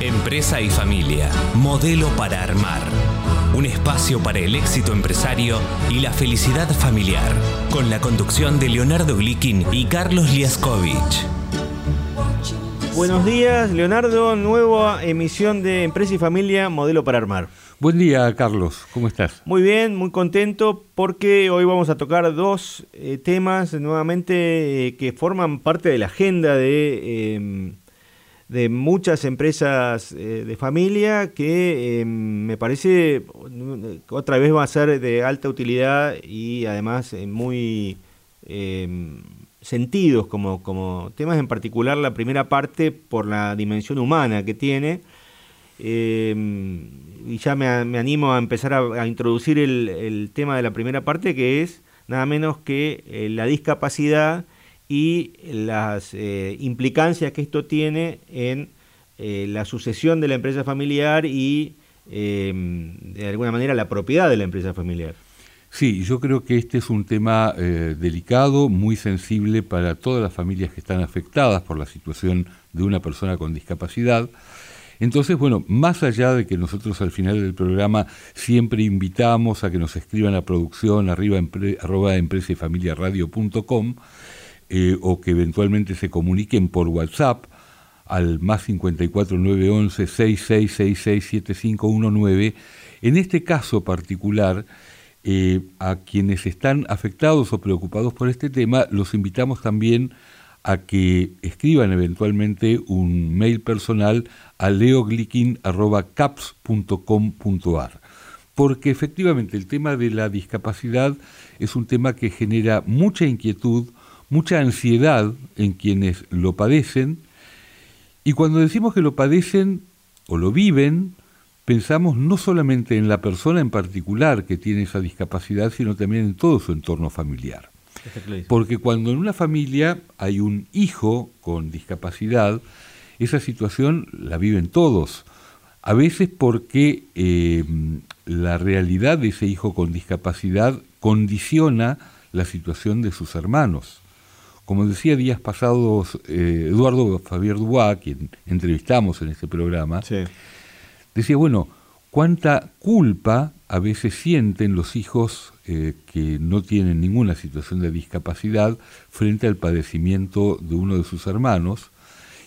Empresa y familia, modelo para armar. Un espacio para el éxito empresario y la felicidad familiar, con la conducción de Leonardo Glikin y Carlos Liaskovich. Buenos días, Leonardo. Nueva emisión de Empresa y Familia, modelo para armar. Buen día, Carlos. ¿Cómo estás? Muy bien, muy contento porque hoy vamos a tocar dos eh, temas nuevamente eh, que forman parte de la agenda de, em, de muchas empresas eh, de familia que em, me parece otra vez va a ser de alta utilidad y además muy em, sentidos como, como temas, en particular la primera parte por la dimensión humana que tiene. Y ya me, animo a empezar a, introducir el, tema de la primera parte, que es nada menos que eh, la discapacidad y las eh, implicancias que esto tiene en eh, la sucesión de la empresa familiar y de alguna manera la propiedad de la empresa familiar. Sí, yo creo que este es un tema delicado, muy sensible para todas las familias que están afectadas por la situación de una persona con discapacidad. Entonces, bueno, más allá de que nosotros al final del programa siempre invitamos a que nos escriban a producción arriba arroba empresa y familia radio.com eh, o que eventualmente se comuniquen por WhatsApp al más 54 911 66667519. En este caso particular, eh, a quienes están afectados o preocupados por este tema, los invitamos también a que escriban eventualmente un mail personal a leoglikin.caps.com.ar. Porque efectivamente el tema de la discapacidad es un tema que genera mucha inquietud, mucha ansiedad en quienes lo padecen. Y cuando decimos que lo padecen o lo viven, pensamos no solamente en la persona en particular que tiene esa discapacidad, sino también en todo su entorno familiar. Porque cuando en una familia hay un hijo con discapacidad, esa situación la viven todos. A veces porque eh, la realidad de ese hijo con discapacidad condiciona la situación de sus hermanos. Como decía días pasados eh, Eduardo Fabián Dubois, quien entrevistamos en este programa, decía, bueno, cuánta culpa a veces sienten los hijos eh, que no tienen ninguna situación de discapacidad frente al padecimiento de uno de sus hermanos,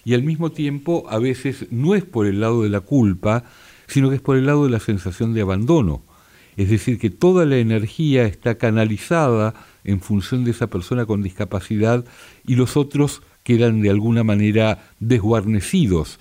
y al mismo tiempo a veces no es por el lado de la culpa, sino que es por el lado de la sensación de abandono. Es decir, que toda la energía está canalizada en función de esa persona con discapacidad y los otros quedan de alguna manera desguarnecidos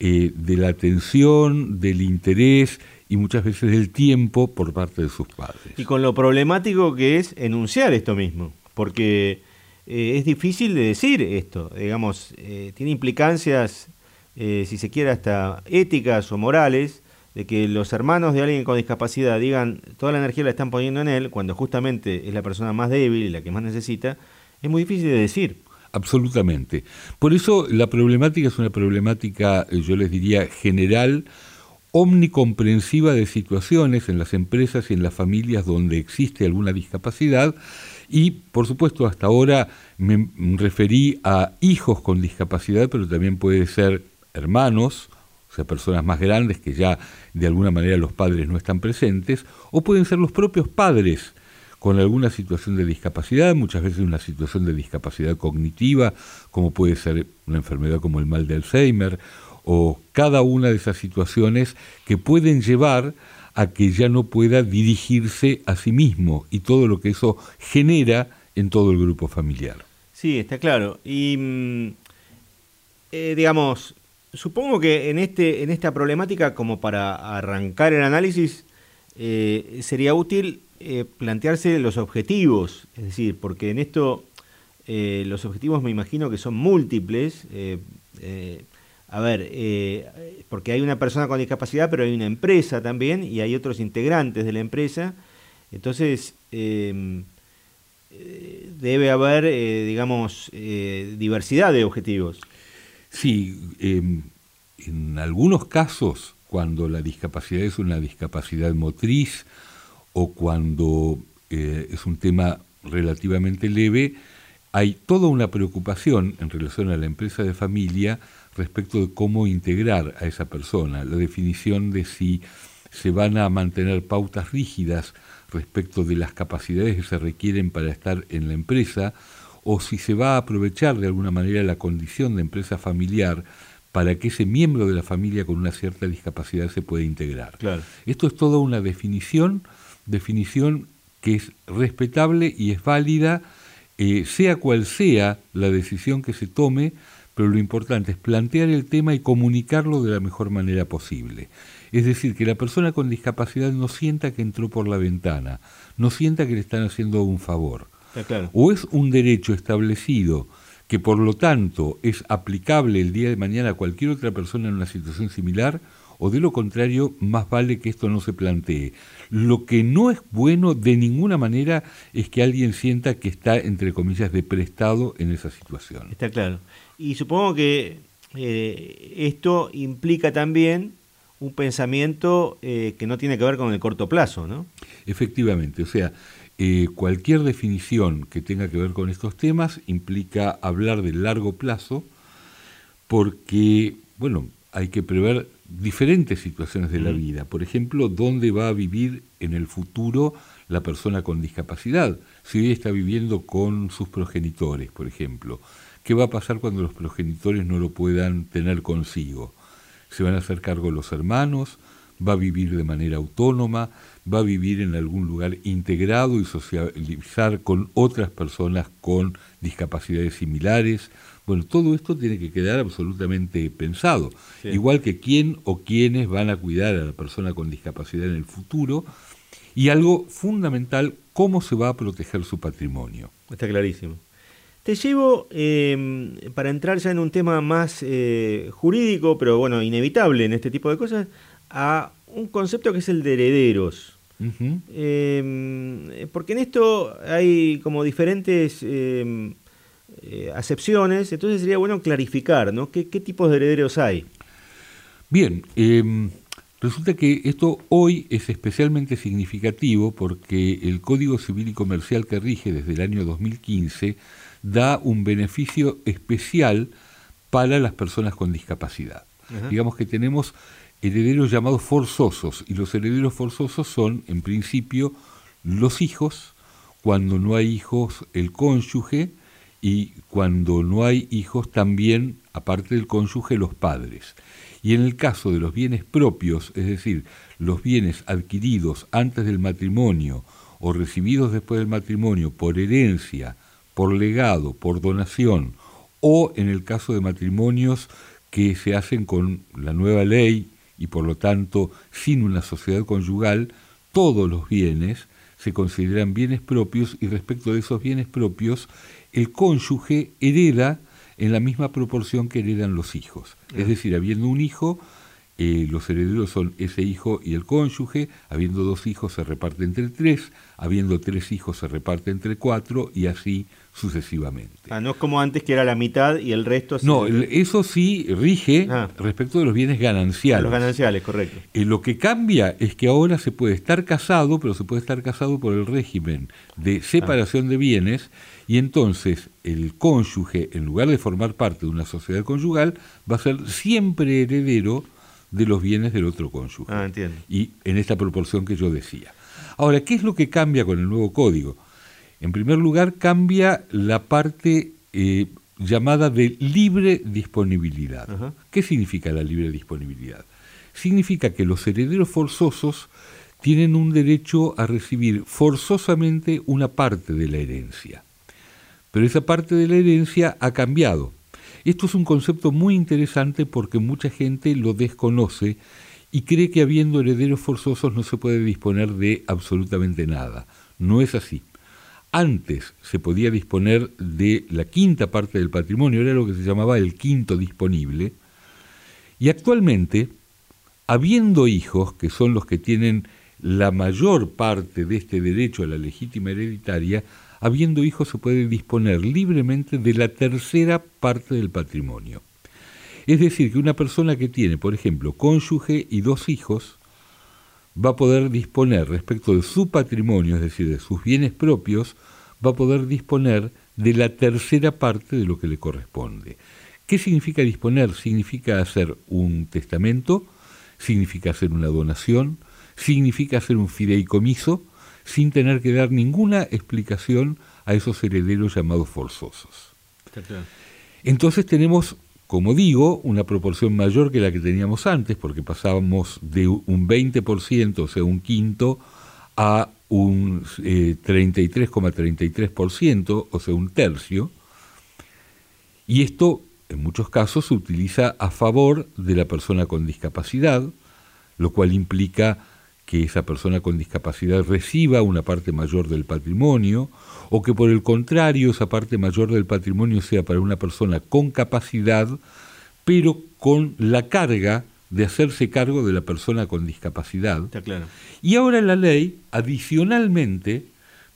eh, de la atención, del interés y muchas veces del tiempo por parte de sus padres. Y con lo problemático que es enunciar esto mismo, porque eh, es difícil de decir esto, digamos, eh, tiene implicancias, si se quiere, hasta éticas o morales, de que los hermanos de alguien con discapacidad digan toda la energía la están poniendo en él, cuando justamente es la persona más débil y la que más necesita, es muy difícil de decir absolutamente. Por eso la problemática es una problemática, eh, yo les diría, general, omnicomprensiva de situaciones en las empresas y en las familias donde existe alguna discapacidad y, por supuesto, hasta ahora me referí a hijos con discapacidad, pero también puede ser hermanos, o sea, personas más grandes que ya de alguna manera los padres no están presentes, o pueden ser los propios padres con alguna situación de discapacidad, muchas veces una situación de discapacidad cognitiva, como puede ser una enfermedad como el mal de Alzheimer, o cada una de esas situaciones que pueden llevar a que ya no pueda dirigirse a sí mismo y todo lo que eso genera en todo el grupo familiar. Sí, está claro. Y mm, eh, digamos, supongo que en, este, en esta problemática, como para arrancar el análisis, eh, sería útil eh, plantearse los objetivos, es decir, porque en esto eh, los objetivos me imagino que son múltiples. A ver, porque hay una persona con discapacidad, pero hay una empresa también y hay otros integrantes de la empresa. Entonces, em, debe haber, digamos, diversidad de objetivos. Sí, em, en algunos casos, cuando la discapacidad es una discapacidad motriz, o cuando eh, es un tema relativamente leve, hay toda una preocupación en relación a la empresa de familia respecto de cómo integrar a esa persona, la definición de si se van a mantener pautas rígidas respecto de las capacidades que se requieren para estar en la empresa, o si se va a aprovechar de alguna manera la condición de empresa familiar para que ese miembro de la familia con una cierta discapacidad se pueda integrar. Esto es toda una definición, definición que es respetable y es válida, eh, sea cual sea la decisión que se tome, pero lo importante es plantear el tema y comunicarlo de la mejor manera posible. Es decir, que la persona con discapacidad no sienta que entró por la ventana, no sienta que le están haciendo un favor. O es un derecho establecido que por lo tanto es aplicable el día de mañana a cualquier otra persona en una situación similar, o de lo contrario, más vale que esto no se plantee. Lo que no es bueno de ninguna manera es que alguien sienta que está, entre comillas, de prestado en esa situación. Está claro. Y supongo que eh, esto implica también un pensamiento eh, que no tiene que ver con el corto plazo, ¿no? Efectivamente, o sea, eh, cualquier definición que tenga que ver con estos temas implica hablar de largo plazo, porque, bueno, hay que prever diferentes situaciones de la vida. Por ejemplo, dónde va a vivir en el futuro la persona con discapacidad. Si hoy está viviendo con sus progenitores, por ejemplo, ¿qué va a pasar cuando los progenitores no lo puedan tener consigo? ¿Se van a hacer cargo los hermanos? ¿Va a vivir de manera autónoma? ¿Va a vivir en algún lugar integrado y socializar con otras personas con discapacidades similares? Bueno, todo esto tiene que quedar absolutamente pensado. Igual que quién o quiénes van a cuidar a la persona con discapacidad en el futuro. Y algo fundamental, cómo se va a proteger su patrimonio. Está clarísimo. Te llevo, em, para entrar ya en un tema más eh, jurídico, pero bueno, inevitable en este tipo de cosas, a un concepto que es el de herederos. Em, porque en esto hay como diferentes em, eh, acepciones, entonces sería bueno clarificar, ¿no? ¿Qué, tipos de herederos hay? Bien, em, resulta que esto hoy es especialmente significativo porque el Código Civil y Comercial que rige desde el año 2015 da un beneficio especial para las personas con discapacidad. Digamos que tenemos herederos llamados forzosos y los herederos forzosos son, en principio, los hijos, cuando no hay hijos, el cónyuge, y cuando no hay hijos también, aparte del cónyuge, los padres. Y en el caso de los bienes propios, es decir, los bienes adquiridos antes del matrimonio o recibidos después del matrimonio por herencia, por legado, por donación, o en el caso de matrimonios que se hacen con la nueva ley y por lo tanto sin una sociedad conyugal, todos los bienes se consideran bienes propios y respecto de esos bienes propios el cónyuge hereda en la misma proporción que heredan los hijos. Es decir, habiendo un hijo, eh, los herederos son ese hijo y el cónyuge, habiendo dos hijos se reparte entre tres, habiendo tres hijos se reparte entre cuatro y así sucesivamente. Ah, no es como antes que era la mitad y el resto... No, eso sí rige ah. respecto de los bienes gananciales. Los gananciales, correcto. Eh, lo que cambia es que ahora se puede estar casado, pero se puede estar casado por el régimen de separación de bienes y entonces el cónyuge, en lugar de formar parte de una sociedad conyugal, va a ser siempre heredero de los bienes del otro cónyuge. Ah, entiendo. Y en esta proporción que yo decía. Ahora, ¿qué es lo que cambia con el nuevo código? En primer lugar, cambia la parte eh, llamada de libre disponibilidad. ¿Qué significa la libre disponibilidad? Significa que los herederos forzosos tienen un derecho a recibir forzosamente una parte de la herencia. Pero esa parte de la herencia ha cambiado. Esto es un concepto muy interesante porque mucha gente lo desconoce y cree que habiendo herederos forzosos no se puede disponer de absolutamente nada. No es así. Antes se podía disponer de la quinta parte del patrimonio, era lo que se llamaba el quinto disponible, y actualmente, habiendo hijos, que son los que tienen la mayor parte de este derecho a la legítima hereditaria, habiendo hijos se puede disponer libremente de la tercera parte del patrimonio. Es decir, que una persona que tiene, por ejemplo, cónyuge y dos hijos, va a poder disponer respecto de su patrimonio, es decir, de sus bienes propios, va a poder disponer de la tercera parte de lo que le corresponde. ¿Qué significa disponer? Significa hacer un testamento, significa hacer una donación, significa hacer un fideicomiso sin tener que dar ninguna explicación a esos herederos llamados forzosos. Entonces tenemos, como digo, una proporción mayor que la que teníamos antes, porque pasábamos de un 20%, o sea, un quinto, a un 33,33%, eh, o sea, un tercio. Y esto, en muchos casos, se utiliza a favor de la persona con discapacidad, lo cual implica que esa persona con discapacidad reciba una parte mayor del patrimonio o que por el contrario esa parte mayor del patrimonio sea para una persona con capacidad, pero con la carga de hacerse cargo de la persona con discapacidad. Y ahora la ley, adicionalmente,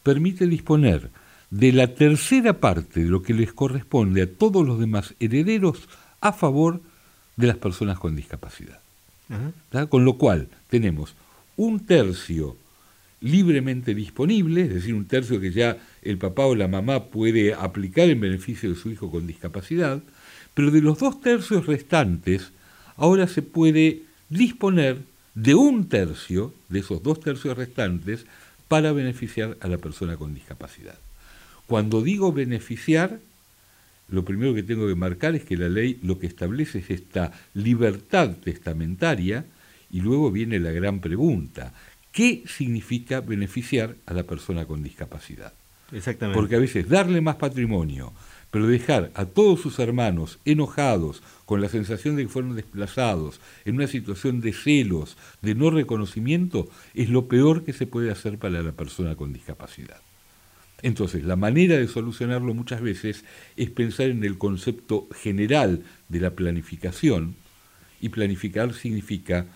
permite disponer de la tercera parte de lo que les corresponde a todos los demás herederos a favor de las personas con discapacidad. Con lo cual tenemos un tercio libremente disponible, es decir, un tercio que ya el papá o la mamá puede aplicar en beneficio de su hijo con discapacidad, pero de los dos tercios restantes, ahora se puede disponer de un tercio, de esos dos tercios restantes, para beneficiar a la persona con discapacidad. Cuando digo beneficiar, lo primero que tengo que marcar es que la ley lo que establece es esta libertad testamentaria, y luego viene la gran pregunta, ¿qué significa beneficiar a la persona con discapacidad? Exactamente. Porque a veces darle más patrimonio, pero dejar a todos sus hermanos enojados, con la sensación de que fueron desplazados, en una situación de celos, de no reconocimiento, es lo peor que se puede hacer para la persona con discapacidad. Entonces, la manera de solucionarlo muchas veces es pensar en el concepto general de la planificación, y planificar significa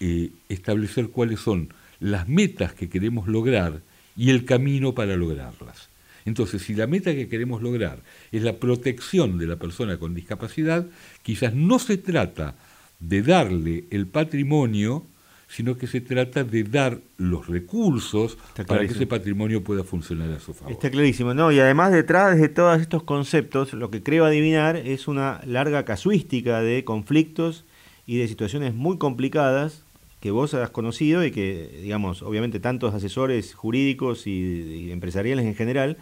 eh, establecer cuáles son las metas que queremos lograr y el camino para lograrlas. Entonces, si la meta que queremos lograr es la protección de la persona con discapacidad, quizás no se trata de darle el patrimonio, sino que se trata de dar los recursos para que ese patrimonio pueda funcionar a su favor. Está clarísimo, ¿no? Y además detrás de todos estos conceptos, lo que creo adivinar es una larga casuística de conflictos y de situaciones muy complicadas que vos has conocido y que, digamos, obviamente tantos asesores jurídicos y, empresariales en general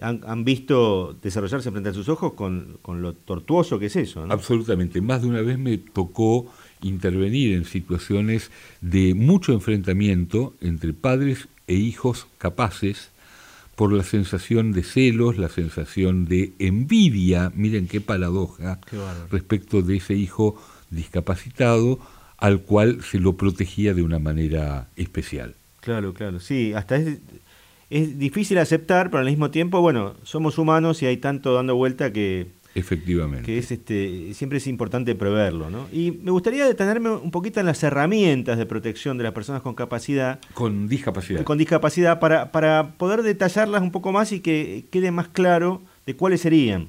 han, visto desarrollarse frente a sus ojos con, lo tortuoso que es eso. Absolutamente. Más de una vez me tocó intervenir en situaciones de mucho enfrentamiento entre padres e hijos capaces por la sensación de celos, la sensación de envidia, miren qué paradoja, respecto de ese hijo discapacitado al cual se lo protegía de una manera especial. Claro, claro, sí, hasta es, es difícil aceptar, pero al mismo tiempo, bueno, somos humanos y hay tanto dando vuelta que... Efectivamente. Que es este, siempre es importante preverlo, ¿no? Y me gustaría detenerme un poquito en las herramientas de protección de las personas con capacidad. Con discapacidad. Con discapacidad, para, para poder detallarlas un poco más y que quede más claro de cuáles serían.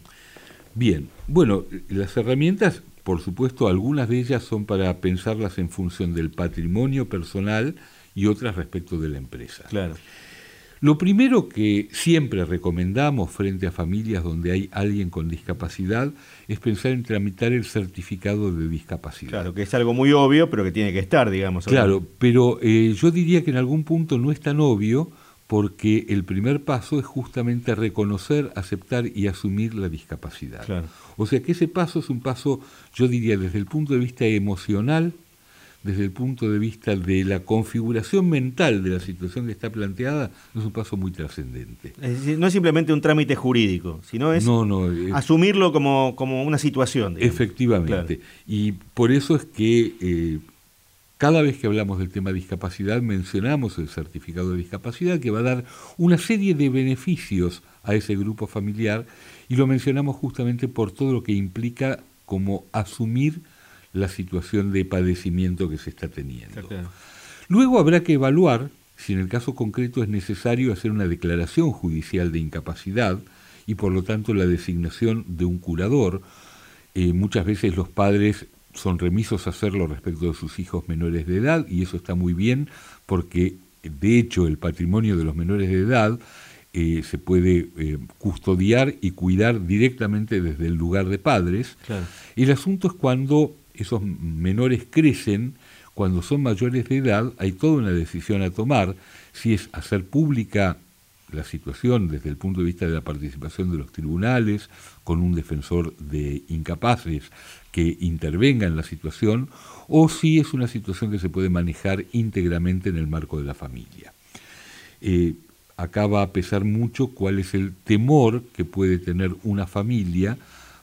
Bien, bueno, las herramientas por supuesto, algunas de ellas son para pensarlas en función del patrimonio personal y otras respecto de la empresa. Claro. Lo primero que siempre recomendamos frente a familias donde hay alguien con discapacidad es pensar en tramitar el certificado de discapacidad. Claro, que es algo muy obvio, pero que tiene que estar, digamos. Claro, pero eh, yo diría que en algún punto no es tan obvio porque el primer paso es justamente reconocer, aceptar y asumir la discapacidad. O sea que ese paso es un paso, yo diría, desde el punto de vista emocional, desde el punto de vista de la configuración mental de la situación que está planteada, es un paso muy trascendente. no es simplemente un trámite jurídico, sino es asumirlo como, como, una situación. Efectivamente. Y por eso es que eh, cada vez que hablamos del tema discapacidad mencionamos el certificado de discapacidad que va a dar una serie de beneficios a ese grupo familiar y lo mencionamos justamente por todo lo que implica como asumir la situación de padecimiento que se está teniendo. Luego habrá que evaluar si en el caso concreto es necesario hacer una declaración judicial de incapacidad y por lo tanto la designación de un curador. Eh, muchas veces los padres son remisos a hacerlo respecto de sus hijos menores de edad y eso está muy bien porque de hecho el patrimonio de los menores de edad eh, se puede eh, custodiar y cuidar directamente desde el lugar de padres. El asunto es cuando esos menores crecen, cuando son mayores de edad, hay toda una decisión a tomar, si es hacer pública la situación desde el punto de vista de la participación de los tribunales, con un defensor de incapaces que intervenga en la situación, o si es una situación que se puede manejar íntegramente en el marco de la familia. Eh, acá va a pesar mucho cuál es el temor que puede tener una familia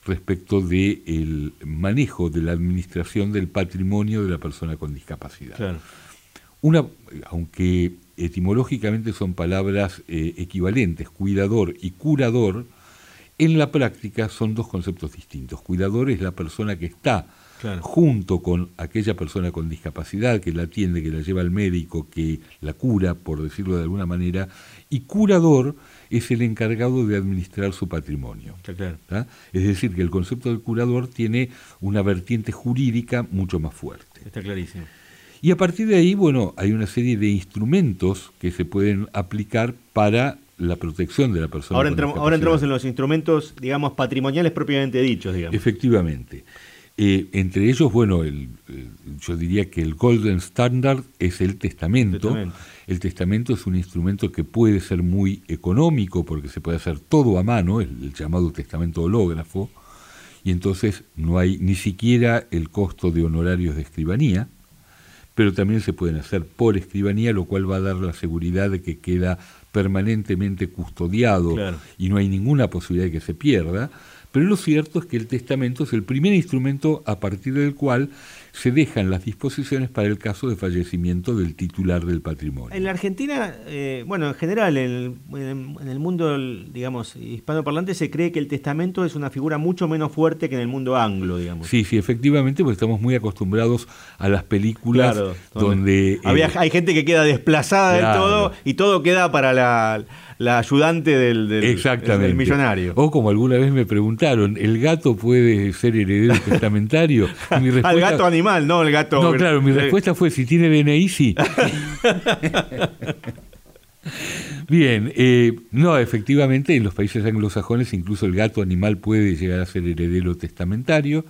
respecto del manejo de la administración del patrimonio de la persona con discapacidad. Una, aunque etimológicamente son palabras eh, equivalentes, cuidador y curador, en la práctica son dos conceptos distintos. Cuidador es la persona que está junto con aquella persona con discapacidad que la atiende, que la lleva al médico, que la cura, por decirlo de alguna manera, y curador es el encargado de administrar su patrimonio. Es decir, que el concepto del curador tiene una vertiente jurídica mucho más fuerte. Está clarísimo. Y a partir de ahí, bueno, hay una serie de instrumentos que se pueden aplicar para la protección de la persona. Ahora, entramos, ahora entramos en los instrumentos, digamos, patrimoniales propiamente dichos, digamos. Efectivamente. Eh, entre ellos, bueno, el, yo diría que el Golden Standard es el testamento. El testamento es un instrumento que puede ser muy económico porque se puede hacer todo a mano, el llamado testamento hológrafo, y entonces no hay ni siquiera el costo de honorarios de escribanía pero también se pueden hacer por escribanía, lo cual va a dar la seguridad de que queda permanentemente custodiado y no hay ninguna posibilidad de que se pierda. Pero lo cierto es que el testamento es el primer instrumento a partir del cual se dejan las disposiciones para el caso de fallecimiento del titular del patrimonio. En la Argentina, eh, bueno, en general, en el, mundo, digamos, hispanoparlante se cree que el testamento es una figura mucho menos fuerte que en el mundo anglo, digamos. Sí, sí, efectivamente, porque estamos muy acostumbrados a las películas donde... había, hay gente que queda desplazada de todo y todo queda para la la ayudante del, del, millonario. O como alguna vez me preguntaron, ¿el gato puede ser heredero testamentario? Al gato animal, no el gato... No, claro, mi eh. respuesta fue, si tiene DNI, sí. Bien, eh, no, efectivamente en los países anglosajones incluso el gato animal puede llegar a ser heredero testamentario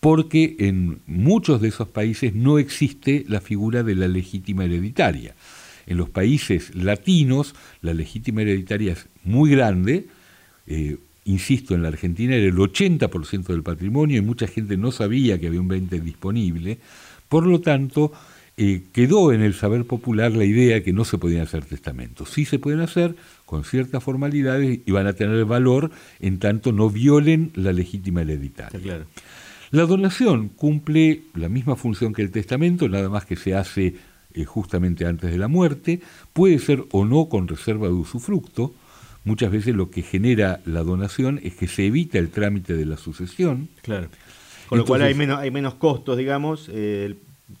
porque en muchos de esos países no existe la figura de la legítima hereditaria. En los países latinos la legítima hereditaria es muy grande, eh, insisto, en la Argentina era el 80% del patrimonio y mucha gente no sabía que había un 20% disponible, por lo tanto, eh, quedó en el saber popular la idea de que no se podían hacer testamentos. Sí se pueden hacer con ciertas formalidades y van a tener valor en tanto no violen la legítima hereditaria. La donación cumple la misma función que el testamento, nada más que se hace eh, justamente antes de la muerte, puede ser o no con reserva de usufructo, muchas veces lo que genera la donación es que se evita el trámite de la sucesión. Claro. Con lo cual hay menos, hay menos costos, digamos, eh,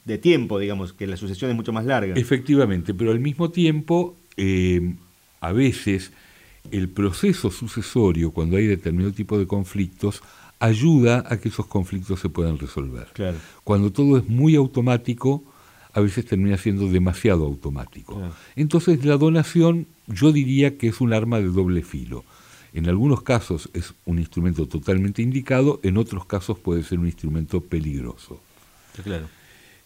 de tiempo, digamos, que la sucesión es mucho más larga. Efectivamente, pero al mismo tiempo, eh, a veces el proceso sucesorio, cuando hay determinado tipo de conflictos, ayuda a que esos conflictos se puedan resolver. Claro. Cuando todo es muy automático, a veces termina siendo demasiado automático. Entonces la donación yo diría que es un arma de doble filo. En algunos casos es un instrumento totalmente indicado, en otros casos puede ser un instrumento peligroso. Claro.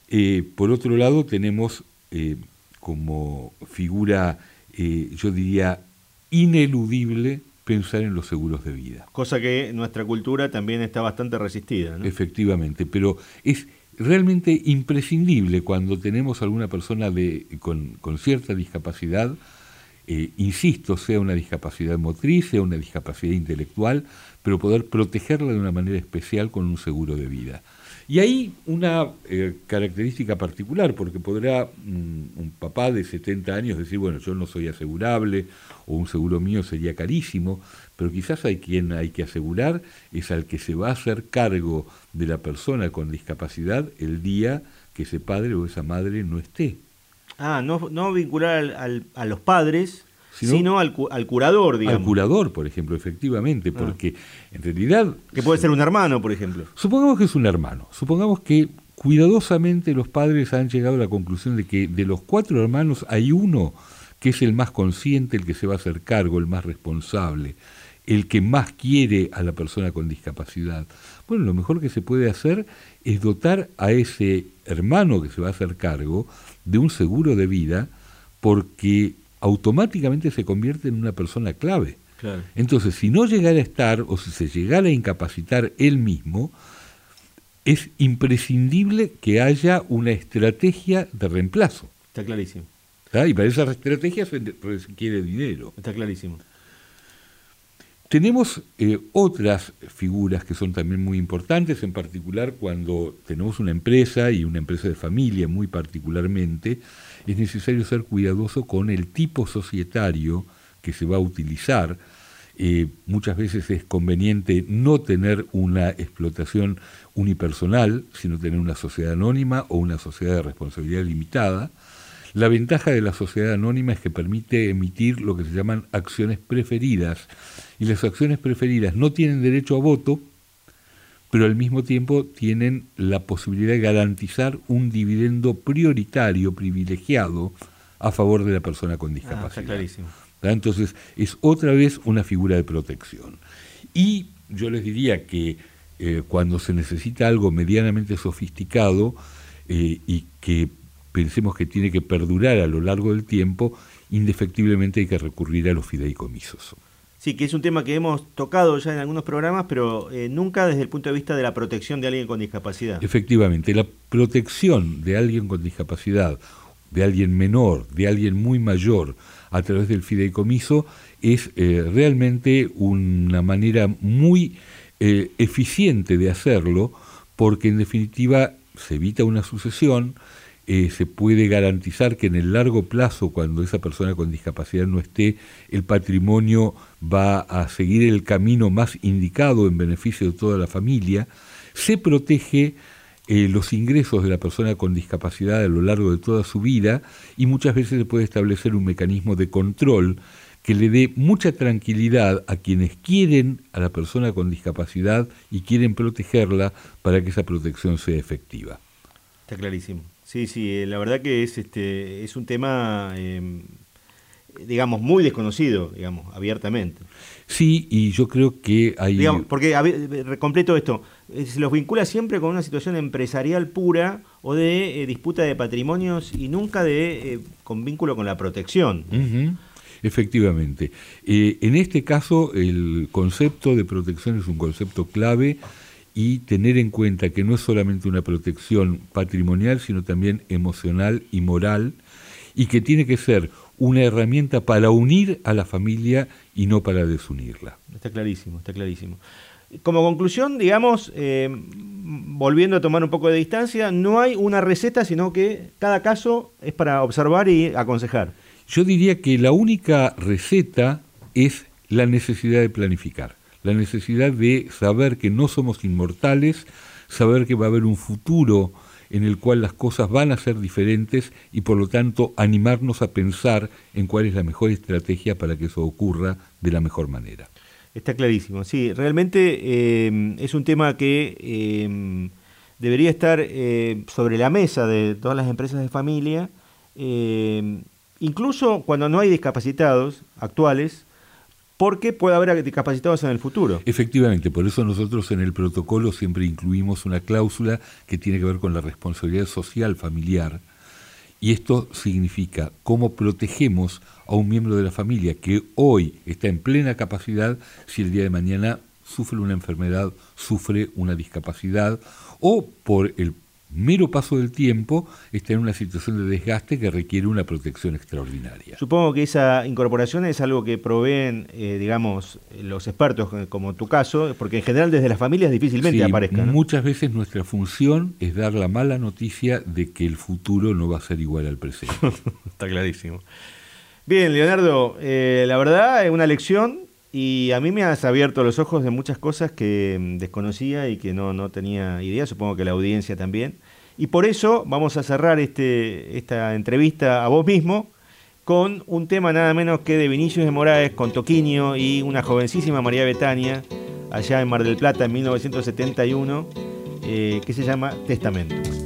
Eh, por otro lado tenemos eh, como figura, eh, yo diría, ineludible pensar en los seguros de vida. Cosa que nuestra cultura también está bastante resistida. Efectivamente, pero es realmente imprescindible cuando tenemos alguna persona de, con, cierta discapacidad, eh, insisto, sea una discapacidad motriz, sea una discapacidad intelectual, pero poder protegerla de una manera especial con un seguro de vida. Y hay una eh, característica particular, porque podrá mm, un papá de 70 años decir, bueno, yo no soy asegurable, o un seguro mío sería carísimo, pero quizás hay quien hay que asegurar, es al que se va a hacer cargo de la persona con discapacidad el día que ese padre o esa madre no esté. Ah, no, no vincular a los padres, sino, al, al, curador, digamos. Al curador, por ejemplo, efectivamente, ah. porque en realidad... Que puede ser un hermano, por ejemplo. Supongamos que es un hermano, supongamos que cuidadosamente los padres han llegado a la conclusión de que de los cuatro hermanos hay uno que es el más consciente, el que se va a hacer cargo, el más responsable, el que más quiere a la persona con discapacidad. Bueno, lo mejor que se puede hacer es dotar a ese hermano que se va a hacer cargo de un seguro de vida porque automáticamente se convierte en una persona clave. Entonces, si no llegara a estar o si se llegara a incapacitar él mismo, es imprescindible que haya una estrategia de reemplazo. Está clarísimo. Y para esa estrategia se requiere dinero. Está clarísimo. Tenemos eh, otras figuras que son también muy importantes, en particular cuando tenemos una empresa y una empresa de familia muy particularmente, es necesario ser cuidadoso con el tipo societario que se va a utilizar. Eh, muchas veces es conveniente no tener una explotación unipersonal, sino tener una sociedad anónima o una sociedad de responsabilidad limitada. La ventaja de la sociedad anónima es que permite emitir lo que se llaman acciones preferidas. Y las acciones preferidas no tienen derecho a voto, pero al mismo tiempo tienen la posibilidad de garantizar un dividendo prioritario, privilegiado, a favor de la persona con ah, discapacidad. está clarísimo. Entonces, es otra vez una figura de protección. Y yo les diría que eh, cuando se necesita algo medianamente sofisticado eh, y que pensemos que tiene que perdurar a lo largo del tiempo, indefectiblemente hay que recurrir a los fideicomisos. Sí, que es un tema que hemos tocado ya en algunos programas, pero eh, nunca desde el punto de vista de la protección de alguien con discapacidad. Efectivamente, la protección de alguien con discapacidad, de alguien menor, de alguien muy mayor, a través del fideicomiso, es eh, realmente una manera muy eh, eficiente de hacerlo, porque en definitiva se evita una sucesión, eh, se puede garantizar que en el largo plazo, cuando esa persona con discapacidad no esté, el patrimonio va a seguir el camino más indicado en beneficio de toda la familia, se protege eh, los ingresos de la persona con discapacidad a lo largo de toda su vida y muchas veces se puede establecer un mecanismo de control que le dé mucha tranquilidad a quienes quieren a la persona con discapacidad y quieren protegerla para que esa protección sea efectiva. Está clarísimo. Sí, sí, eh, la verdad que es este es un tema em, digamos muy desconocido, digamos, abiertamente. Sí, y yo creo que hay digamos, porque completo esto, eh, se los vincula siempre con una situación empresarial pura o de eh, disputa de patrimonios y nunca de con vínculo con la protección. Efectivamente. en este caso, el concepto de protección es un concepto clave y tener en cuenta que no es solamente una protección patrimonial, sino también emocional y moral, y que tiene que ser una herramienta para unir a la familia y no para desunirla. Está clarísimo, está clarísimo. Como conclusión, digamos, eh, volviendo a tomar un poco de distancia, no hay una receta, sino que cada caso es para observar y aconsejar. Yo diría que la única receta es la necesidad de planificar la necesidad de saber que no somos inmortales, saber que va a haber un futuro en el cual las cosas van a ser diferentes y por lo tanto animarnos a pensar en cuál es la mejor estrategia para que eso ocurra de la mejor manera. Está clarísimo, sí, realmente eh, es un tema que eh, debería estar eh, sobre la mesa de todas las empresas de familia, incluso cuando no hay discapacitados actuales, porque puede haber discapacitados en el futuro. Efectivamente, por eso nosotros en el protocolo siempre incluimos una cláusula que tiene que ver con la responsabilidad social familiar. Y esto significa cómo protegemos a un miembro de la familia que hoy está en plena capacidad si el día de mañana sufre una enfermedad, sufre una discapacidad o por el mero paso del tiempo está en una situación de desgaste que requiere una protección extraordinaria. Supongo que esa incorporación es algo que proveen, eh, digamos, los expertos, como tu caso, porque en general desde las familias difícilmente sí, aparezcan. Muchas veces nuestra función es dar la mala noticia de que el futuro no va a ser igual al presente. está clarísimo. Bien, Leonardo, eh, la verdad es una lección y a mí me has abierto los ojos de muchas cosas que mm, desconocía y que no, no tenía idea, supongo que la audiencia también. Y por eso vamos a cerrar este, esta entrevista a vos mismo con un tema nada menos que de Vinicius de Moraes con Toquinho y una jovencísima María Betania, allá en Mar del Plata en 1971, eh, que se llama Testamento.